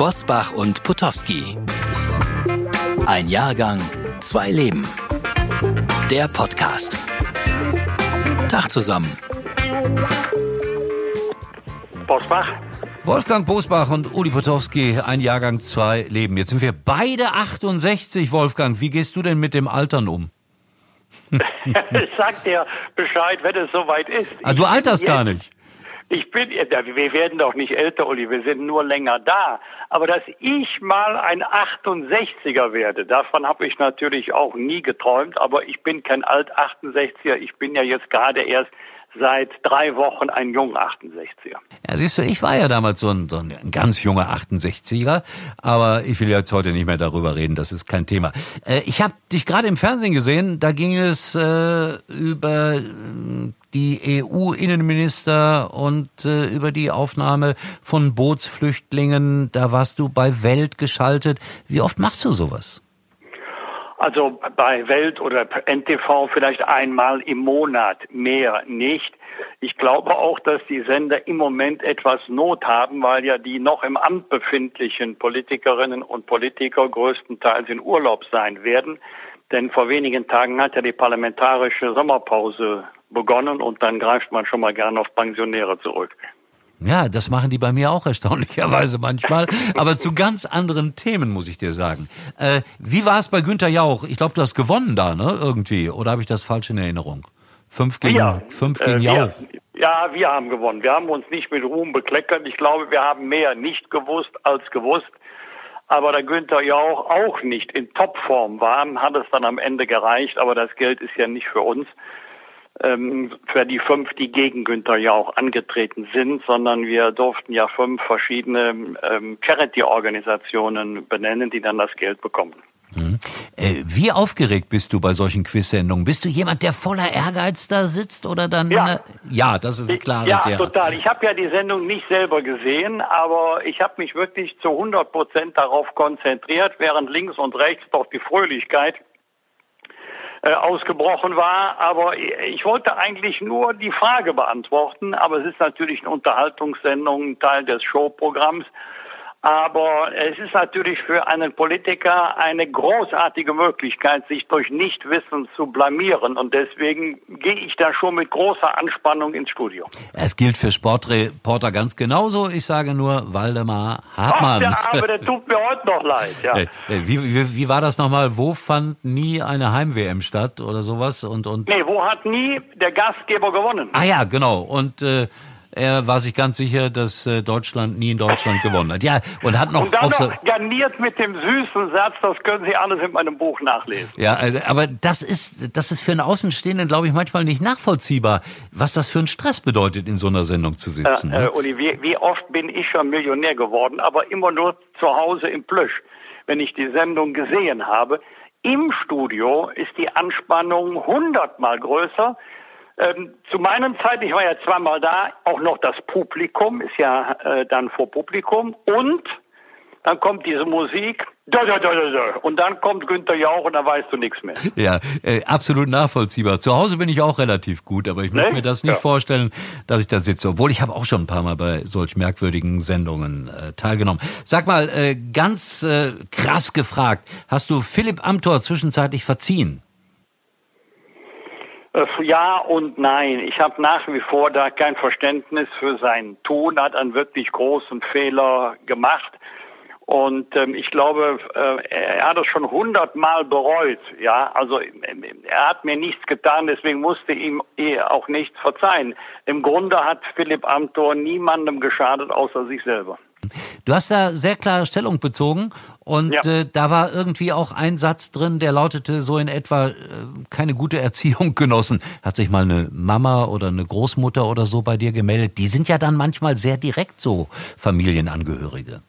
Bosbach und Potowski. Ein Jahrgang, zwei Leben. Der Podcast. Tag zusammen. Bosbach. Wolfgang Bosbach und Uli Potowski, ein Jahrgang, zwei Leben. Jetzt sind wir beide 68, Wolfgang. Wie gehst du denn mit dem Altern um? ich sag dir Bescheid, wenn es soweit ist. Ah, du alterst gar nicht. Ich bin, wir werden doch nicht älter, Uli, wir sind nur länger da. Aber dass ich mal ein 68er werde, davon habe ich natürlich auch nie geträumt. Aber ich bin kein Alt 68er, ich bin ja jetzt gerade erst seit drei Wochen ein jung 68er. Ja, siehst du, ich war ja damals so ein, so ein ganz junger 68er, aber ich will jetzt heute nicht mehr darüber reden, das ist kein Thema. Äh, ich habe dich gerade im Fernsehen gesehen, da ging es äh, über äh, die EU-Innenminister und äh, über die Aufnahme von Bootsflüchtlingen. Da warst du bei Welt geschaltet. Wie oft machst du sowas? Also bei Welt oder NTV vielleicht einmal im Monat, mehr nicht. Ich glaube auch, dass die Sender im Moment etwas Not haben, weil ja die noch im Amt befindlichen Politikerinnen und Politiker größtenteils in Urlaub sein werden. Denn vor wenigen Tagen hat ja die parlamentarische Sommerpause begonnen und dann greift man schon mal gerne auf Pensionäre zurück. Ja, das machen die bei mir auch erstaunlicherweise manchmal, aber zu ganz anderen Themen, muss ich dir sagen. Äh, wie war es bei Günter Jauch? Ich glaube, du hast gewonnen da, ne? Irgendwie. Oder habe ich das falsch in Erinnerung? Fünf gegen, ja, fünf gegen äh, Jauch. Wir, ja, wir haben gewonnen. Wir haben uns nicht mit Ruhm bekleckert. Ich glaube, wir haben mehr nicht gewusst als gewusst. Aber da Günther Jauch auch nicht in Topform war, hat es dann am Ende gereicht. Aber das Geld ist ja nicht für uns ähm, für die fünf, die gegen Günther Jauch angetreten sind, sondern wir durften ja fünf verschiedene ähm, Charity-Organisationen benennen, die dann das Geld bekommen. Äh, wie aufgeregt bist du bei solchen Quiz-Sendungen? Bist du jemand, der voller Ehrgeiz da sitzt oder dann? Ja, äh, ja das ist ein klares Ja, Ja. total. Ich habe ja die Sendung nicht selber gesehen, aber ich habe mich wirklich zu 100 Prozent darauf konzentriert, während links und rechts doch die Fröhlichkeit äh, ausgebrochen war. Aber ich wollte eigentlich nur die Frage beantworten. Aber es ist natürlich eine Unterhaltungssendung, ein Teil des Showprogramms. Aber es ist natürlich für einen Politiker eine großartige Möglichkeit, sich durch Nichtwissen zu blamieren. Und deswegen gehe ich da schon mit großer Anspannung ins Studio. Es gilt für Sportreporter ganz genauso. Ich sage nur Waldemar Hartmann. Ach, der Arme, der tut mir heute noch leid. Ja. Wie, wie, wie war das nochmal? Wo fand nie eine Heim-WM statt oder sowas? Und, und Nee, wo hat nie der Gastgeber gewonnen? Ah ja, genau. Und äh, er war sich ganz sicher, dass äh, Deutschland nie in Deutschland gewonnen hat. Ja, und hat noch Und dann noch garniert mit dem süßen Satz, das können Sie alles in meinem Buch nachlesen. ja, also, aber das ist das ist für einen Außenstehenden, glaube ich, manchmal nicht nachvollziehbar, was das für einen Stress bedeutet, in so einer Sendung zu sitzen. Äh, äh, Uli, wie, wie oft bin ich schon Millionär geworden, aber immer nur zu Hause im Plüsch, wenn ich die Sendung gesehen habe. Im Studio ist die Anspannung hundertmal größer. Ähm, zu meinen Zeit, ich war ja zweimal da, auch noch das Publikum ist ja äh, dann vor Publikum und dann kommt diese Musik da, da, da, da, da. und dann kommt Günther Jauch und dann weißt du nichts mehr. Ja, äh, absolut nachvollziehbar. Zu Hause bin ich auch relativ gut, aber ich möchte Ne? mir das nicht Ja. vorstellen, dass ich da sitze. Obwohl ich habe auch schon ein paar Mal bei solch merkwürdigen Sendungen äh, teilgenommen. Sag mal, äh, ganz äh, krass gefragt, hast du Philipp Amthor zwischenzeitlich verziehen? Äh, Ja und nein. Ich habe nach wie vor da kein Verständnis für sein Tun, hat einen wirklich großen Fehler gemacht. Und ähm, ich glaube, äh, er hat es schon hundertmal bereut. Ja, also ähm, er hat mir nichts getan, deswegen musste ihm eh auch nichts verzeihen. Im Grunde hat Philipp Amthor niemandem geschadet, außer sich selber. Du hast da sehr klare Stellung bezogen und Ja. äh, da war irgendwie auch ein Satz drin, der lautete so in etwa, äh, keine gute Erziehung genossen. Hat sich mal eine Mama oder eine Großmutter oder so bei dir gemeldet? Die sind ja dann manchmal sehr direkt so Familienangehörige.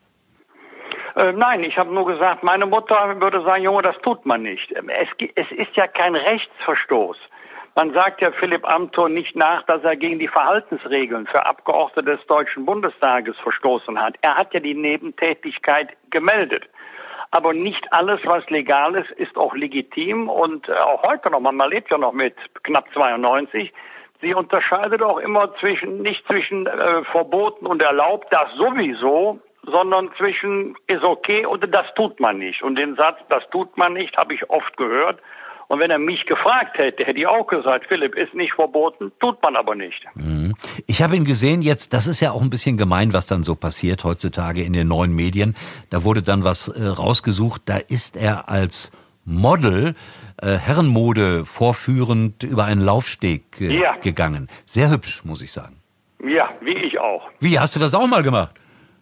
Äh, nein, ich habe nur gesagt, meine Mutter würde sagen, Junge, das tut man nicht. Es, es ist ja kein Rechtsverstoß. Man sagt ja Philipp Amthor nicht nach, dass er gegen die Verhaltensregeln für Abgeordnete des Deutschen Bundestages verstoßen hat. Er hat ja die Nebentätigkeit gemeldet. Aber nicht alles, was legal ist, ist auch legitim und äh, auch heute noch, man lebt ja noch mit knapp 92. Sie unterscheidet auch immer zwischen, nicht zwischen äh, verboten und erlaubt, das sowieso, sondern zwischen ist okay und das tut man nicht. Und den Satz, das tut man nicht, habe ich oft gehört. Und wenn er mich gefragt hätte, hätte ich auch gesagt, Philipp, ist nicht verboten, tut man aber nicht. Mhm. Ich habe ihn gesehen jetzt, das ist ja auch ein bisschen gemein, was dann so passiert heutzutage in den neuen Medien. Da wurde dann was äh, rausgesucht, da ist er als Model äh, Herrenmode vorführend über einen Laufsteg äh, ja. gegangen. Sehr hübsch, muss ich sagen. Ja, wie ich auch. Wie, hast du das auch mal gemacht?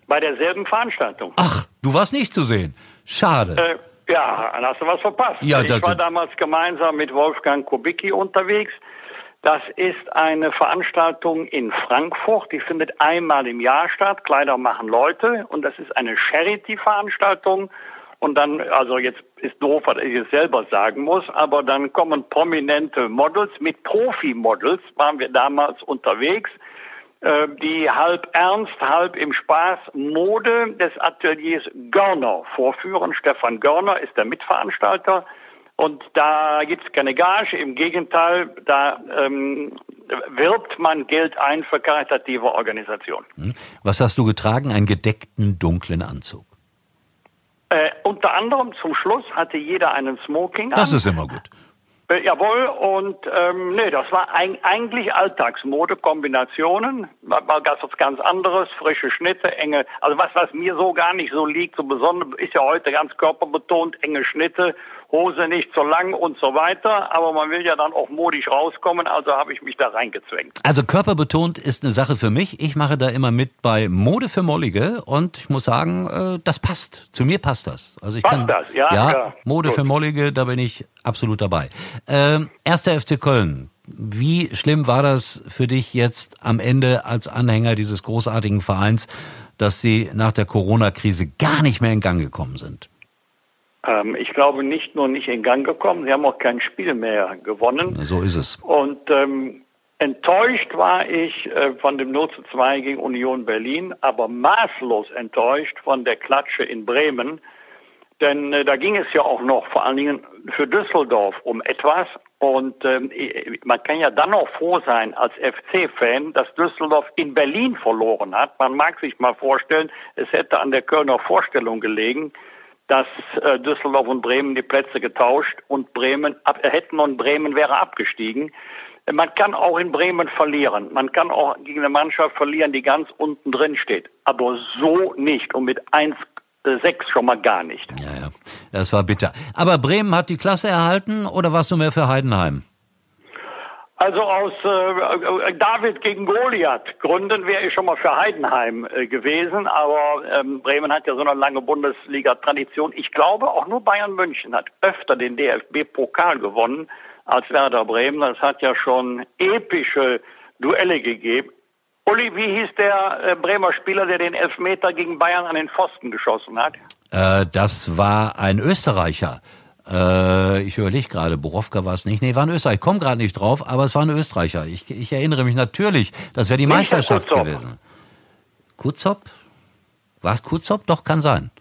Bei derselben Veranstaltung. Ach, du warst nicht zu sehen. Schade. Äh, ja, dann hast du was verpasst. Ja, ich war damals gemeinsam mit Wolfgang Kubicki unterwegs. Das ist eine Veranstaltung in Frankfurt, die findet einmal im Jahr statt. Kleider machen Leute und das ist eine Charity-Veranstaltung. Und dann, also jetzt ist doof, was ich es selber sagen muss, aber dann kommen prominente Models mit Profi-Models, waren wir damals unterwegs. Äh, die halb ernst, halb im Spaß Mode des Ateliers Görner vorführen. Stefan Görner ist der Mitveranstalter. Und da gibt's keine Gage, im Gegenteil, da ähm, wirbt man Geld ein für karitative Organisationen. Hm. Was hast du getragen? Einen gedeckten dunklen Anzug? Äh, unter anderem zum Schluss hatte jeder einen Smoking. Das an. ist immer gut. Äh, jawohl, und ähm, nee, das war ein, eigentlich Alltagsmode, Kombinationen, mal ganz was ganz anderes, frische Schnitte, enge, also was, was mir so gar nicht so liegt, so besonders, ist ja heute ganz körperbetont, enge Schnitte, Hose nicht so lang und so weiter, aber man will ja dann auch modisch rauskommen, also habe ich mich da reingezwängt. Also körperbetont ist eine Sache für mich. Ich mache da immer mit bei Mode für Mollige und ich muss sagen, äh, das passt. Zu mir passt das. Also ich passt kann, das, ja, ja, ja. Mode Gut. für Mollige, da bin ich absolut dabei. Ähm, erster FC Köln. Wie schlimm war das für dich jetzt am Ende als Anhänger dieses großartigen Vereins, dass sie nach der Corona-Krise gar nicht mehr in Gang gekommen sind? Ähm, ich glaube nicht nur nicht in Gang gekommen, sie haben auch kein Spiel mehr gewonnen. So ist es. Und ähm, enttäuscht war ich äh, von dem 0 zu 2 gegen Union Berlin, aber maßlos enttäuscht von der Klatsche in Bremen. Denn äh, da ging es ja auch noch vor allen Dingen für Düsseldorf um etwas. Und ähm, man kann ja dann auch froh sein als FC-Fan, dass Düsseldorf in Berlin verloren hat. Man mag sich mal vorstellen, es hätte an der Kölner Vorstellung gelegen dass äh, Düsseldorf und Bremen die Plätze getauscht und Bremen ab, äh, hätten und Bremen wäre abgestiegen. Man kann auch in Bremen verlieren. Man kann auch gegen eine Mannschaft verlieren, die ganz unten drin steht. Aber so nicht und mit 1 6 schon mal gar nicht. Ja, ja, das war bitter. Aber Bremen hat die Klasse erhalten oder warst du mehr für Heidenheim? Also aus äh, David gegen Goliath Gründen wäre ich schon mal für Heidenheim äh, gewesen, aber ähm, Bremen hat ja so eine lange Bundesliga-Tradition. Ich glaube, auch nur Bayern München hat öfter den DFB-Pokal gewonnen als Werder Bremen. Das hat ja schon epische Duelle gegeben. Uli, wie hieß der äh, Bremer Spieler, der den Elfmeter gegen Bayern an den Pfosten geschossen hat? Äh, das war ein Österreicher. Äh, ich überlege gerade, Borowka war es nicht. Nee, war ein Österreicher. Ich komme gerade nicht drauf, aber es war ein Österreicher. Ich, ich erinnere mich natürlich, das wäre die Meisterschaft gewesen. Kutzop? War es Kutzop? Doch, kann sein.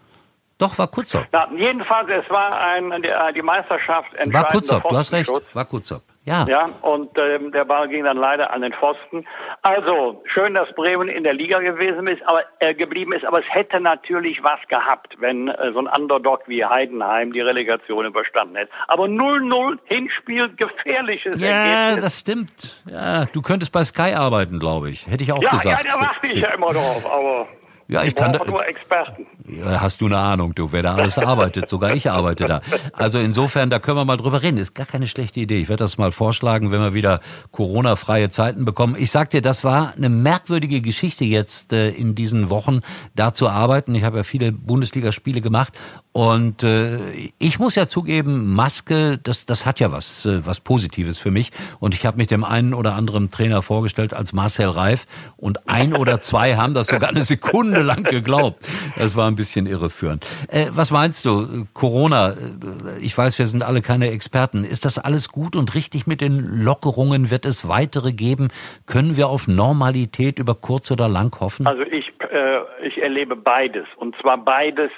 Doch, war Kutzop. Ja, jedenfalls, es war ein, die, die Meisterschaft War Kutzop, du hast recht, war Kutzop. Ja. Ja, und ähm, der Ball ging dann leider an den Pfosten. Also, schön, dass Bremen in der Liga gewesen ist, aber äh, geblieben ist, aber es hätte natürlich was gehabt, wenn äh, so ein Underdog wie Heidenheim die Relegation überstanden hätte. Aber 0-0 Hinspiel, gefährliches ja, Ergebnis. Ja, das stimmt. Ja, du könntest bei Sky arbeiten, glaube ich. Hätte ich auch ja, gesagt. Ja, da warte ich ja immer drauf, aber ja, ich kann da, nur Experten. Hast du eine Ahnung, du, wer da alles arbeitet. Sogar ich arbeite da. Also insofern, da können wir mal drüber reden. Ist gar keine schlechte Idee. Ich werde das mal vorschlagen, wenn wir wieder Corona-freie Zeiten bekommen. Ich sag dir, das war eine merkwürdige Geschichte jetzt äh, in diesen Wochen, da zu arbeiten. Ich habe ja viele Bundesligaspiele gemacht und äh, ich muss ja zugeben, Maske, das, das hat ja was, äh, was Positives für mich. Und ich habe mich dem einen oder anderen Trainer vorgestellt als Marcel Reif und ein oder zwei haben das sogar eine Sekunde lang geglaubt. Das war ein bisschen irreführend. Äh, was meinst du, Corona? Äh, ich weiß, wir sind alle keine Experten. Ist das alles gut und richtig mit den Lockerungen? Wird es weitere geben? Können wir auf Normalität über kurz oder lang hoffen? Also ich, äh, ich erlebe beides. Und zwar beides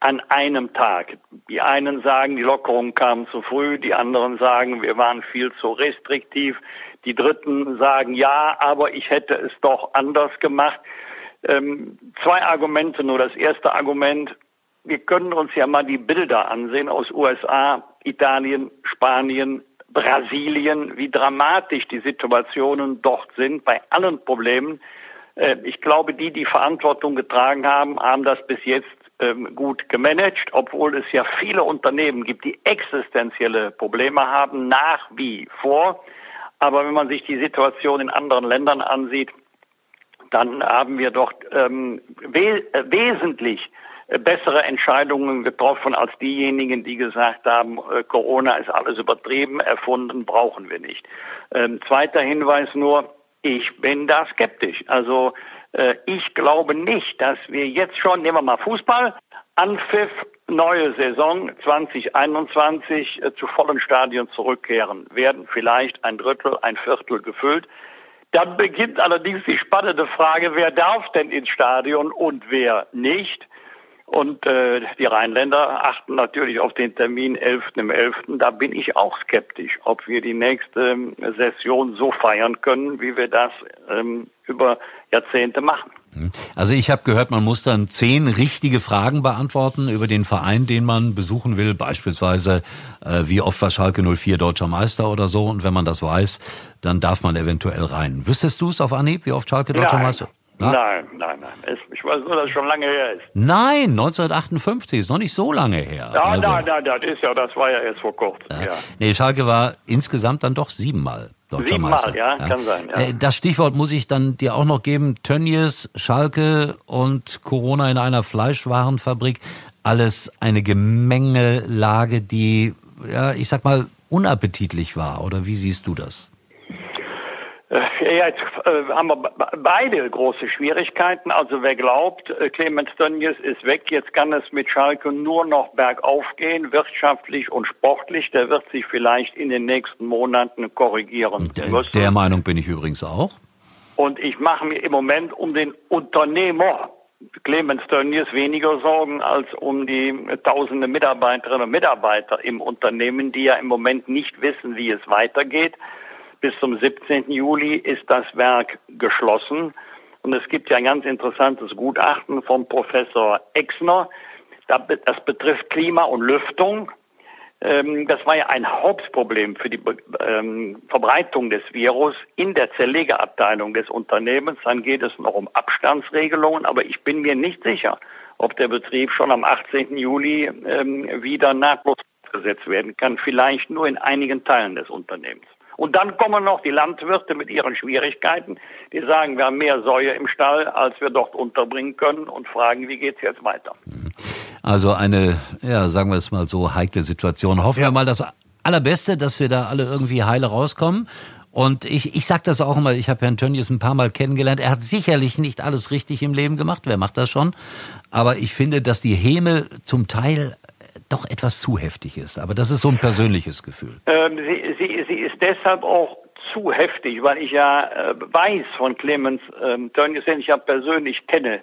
an einem Tag. Die einen sagen, die Lockerungen kamen zu früh, die anderen sagen, wir waren viel zu restriktiv, die Dritten sagen, ja, aber ich hätte es doch anders gemacht. Ähm, zwei Argumente nur. Das erste Argument, wir können uns ja mal die Bilder ansehen aus USA, Italien, Spanien, Brasilien, wie dramatisch die Situationen dort sind bei allen Problemen. Äh, ich glaube, die, die Verantwortung getragen haben, haben das bis jetzt ähm, gut gemanagt, obwohl es ja viele Unternehmen gibt, die existenzielle Probleme haben, nach wie vor. Aber wenn man sich die Situation in anderen Ländern ansieht, dann haben wir doch ähm, we äh, wesentlich äh, bessere Entscheidungen getroffen als diejenigen, die gesagt haben, äh, Corona ist alles übertrieben, erfunden, brauchen wir nicht. Ähm, zweiter Hinweis nur, ich bin da skeptisch. Also äh, ich glaube nicht, dass wir jetzt schon, nehmen wir mal Fußball, Anpfiff, neue Saison 2021 äh, zu vollen Stadien zurückkehren, werden vielleicht ein Drittel, ein Viertel gefüllt. Dann beginnt allerdings die spannende Frage, wer darf denn ins Stadion und wer nicht? Und äh, die Rheinländer achten natürlich auf den Termin 11. im 11. Da bin ich auch skeptisch, ob wir die nächste ähm, Session so feiern können, wie wir das ähm, über Jahrzehnte machen. Also ich habe gehört, man muss dann zehn richtige Fragen beantworten über den Verein, den man besuchen will. Beispielsweise, äh, wie oft war Schalke 04 deutscher Meister oder so. Und wenn man das weiß, dann darf man eventuell rein. Wüsstest du es auf Anhieb, wie oft Schalke deutscher. Meister? Na? Nein, nein, nein. Ich weiß nur, dass es schon lange her ist. Nein, 1958 ist noch nicht so lange her. Ja, also, nein, nein, das ist ja, das war ja erst vor kurzem. Ja. ja. Nee, Schalke war insgesamt dann doch siebenmal deutscher Siebenmal, Meister. ja, kann sein. Ja. Äh, Das Stichwort muss ich dann dir auch noch geben. Tönnies, Schalke und Corona in einer Fleischwarenfabrik. Alles eine Gemengelage, die, ja, ich sag mal, unappetitlich war. Oder wie siehst du das? Äh, Ja, jetzt äh, haben wir be- beide große Schwierigkeiten. Also wer glaubt, äh, Clemens Tönnies ist weg, jetzt kann es mit Schalke nur noch bergauf gehen, wirtschaftlich und sportlich. Der wird sich vielleicht in den nächsten Monaten korrigieren Der, müssen. der Meinung bin ich übrigens auch. Und ich mache mir im Moment um den Unternehmer Clemens Tönnies weniger Sorgen als um die tausende Mitarbeiterinnen und Mitarbeiter im Unternehmen, die ja im Moment nicht wissen, wie es weitergeht. Bis zum 17. Juli ist das Werk geschlossen. Und es gibt ja ein ganz interessantes Gutachten vom Professor Exner. Das betrifft Klima und Lüftung. Ähm, Das war ja ein Hauptproblem für die ähm, Verbreitung des Virus in der Zerlegeabteilung des Unternehmens. Dann geht es noch um Abstandsregelungen, aber ich bin mir nicht sicher, ob der Betrieb schon am 18. Juli ähm, wieder nahtlos gesetzt werden kann. Vielleicht nur in einigen Teilen des Unternehmens. Und dann kommen noch die Landwirte mit ihren Schwierigkeiten, die sagen, wir haben mehr Säue im Stall, als wir dort unterbringen können und fragen, wie geht's jetzt weiter? Also eine, ja, sagen wir es mal so, heikle Situation. Hoffen wir mal das Allerbeste, dass wir da alle irgendwie heile rauskommen. Und ich, ich sag das auch immer, ich habe Herrn Tönnies ein paar Mal kennengelernt. Er hat sicherlich nicht alles richtig im Leben gemacht, wer macht das schon? Aber ich finde, dass die Häme zum Teil doch etwas zu heftig ist. Aber das ist so ein persönliches Gefühl. Ähm, sie, sie, ist deshalb auch zu heftig, weil ich ja äh, weiß von Clemens ähm, den ich ja persönlich kenne.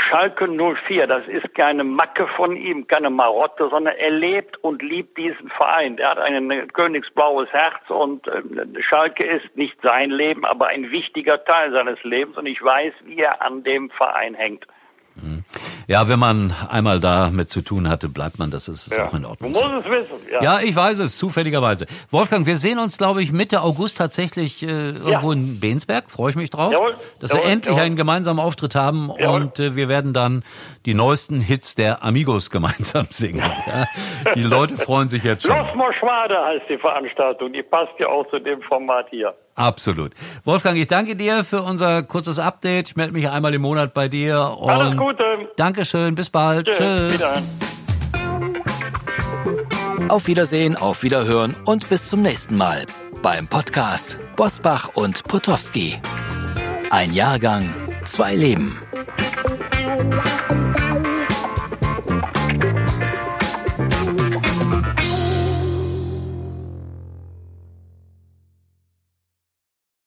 Schalke 04, das ist keine Macke von ihm, keine Marotte, sondern er lebt und liebt diesen Verein. Er hat ein königsblaues Herz und äh, Schalke ist nicht sein Leben, aber ein wichtiger Teil seines Lebens und ich weiß, wie er an dem Verein hängt. Ja, wenn man einmal damit zu tun hatte, bleibt man, das ist, ist auch in Du Ordnung. musst so. es wissen. Ja. Ja, ich weiß es, zufälligerweise. Wolfgang, wir sehen uns, glaube ich, Mitte August tatsächlich äh, irgendwo in Bensberg. Freue ich mich drauf, Jawohl, dass wir jawohl, endlich jawohl. einen gemeinsamen Auftritt haben und äh, wir werden dann die neuesten Hits der Amigos gemeinsam singen. Ja? Die Leute freuen sich jetzt schon. Los Moschwade heißt die Veranstaltung. Die passt ja auch zu dem Format hier. Absolut. Wolfgang, ich danke dir für unser kurzes Update. Ich melde mich einmal im Monat bei dir. Und Alles Gute. Dankeschön, bis bald. Tschüss. Tschüss. Auf Wiedersehen, auf Wiederhören und bis zum nächsten Mal beim Podcast Bosbach und Potowski. Ein Jahrgang, zwei Leben.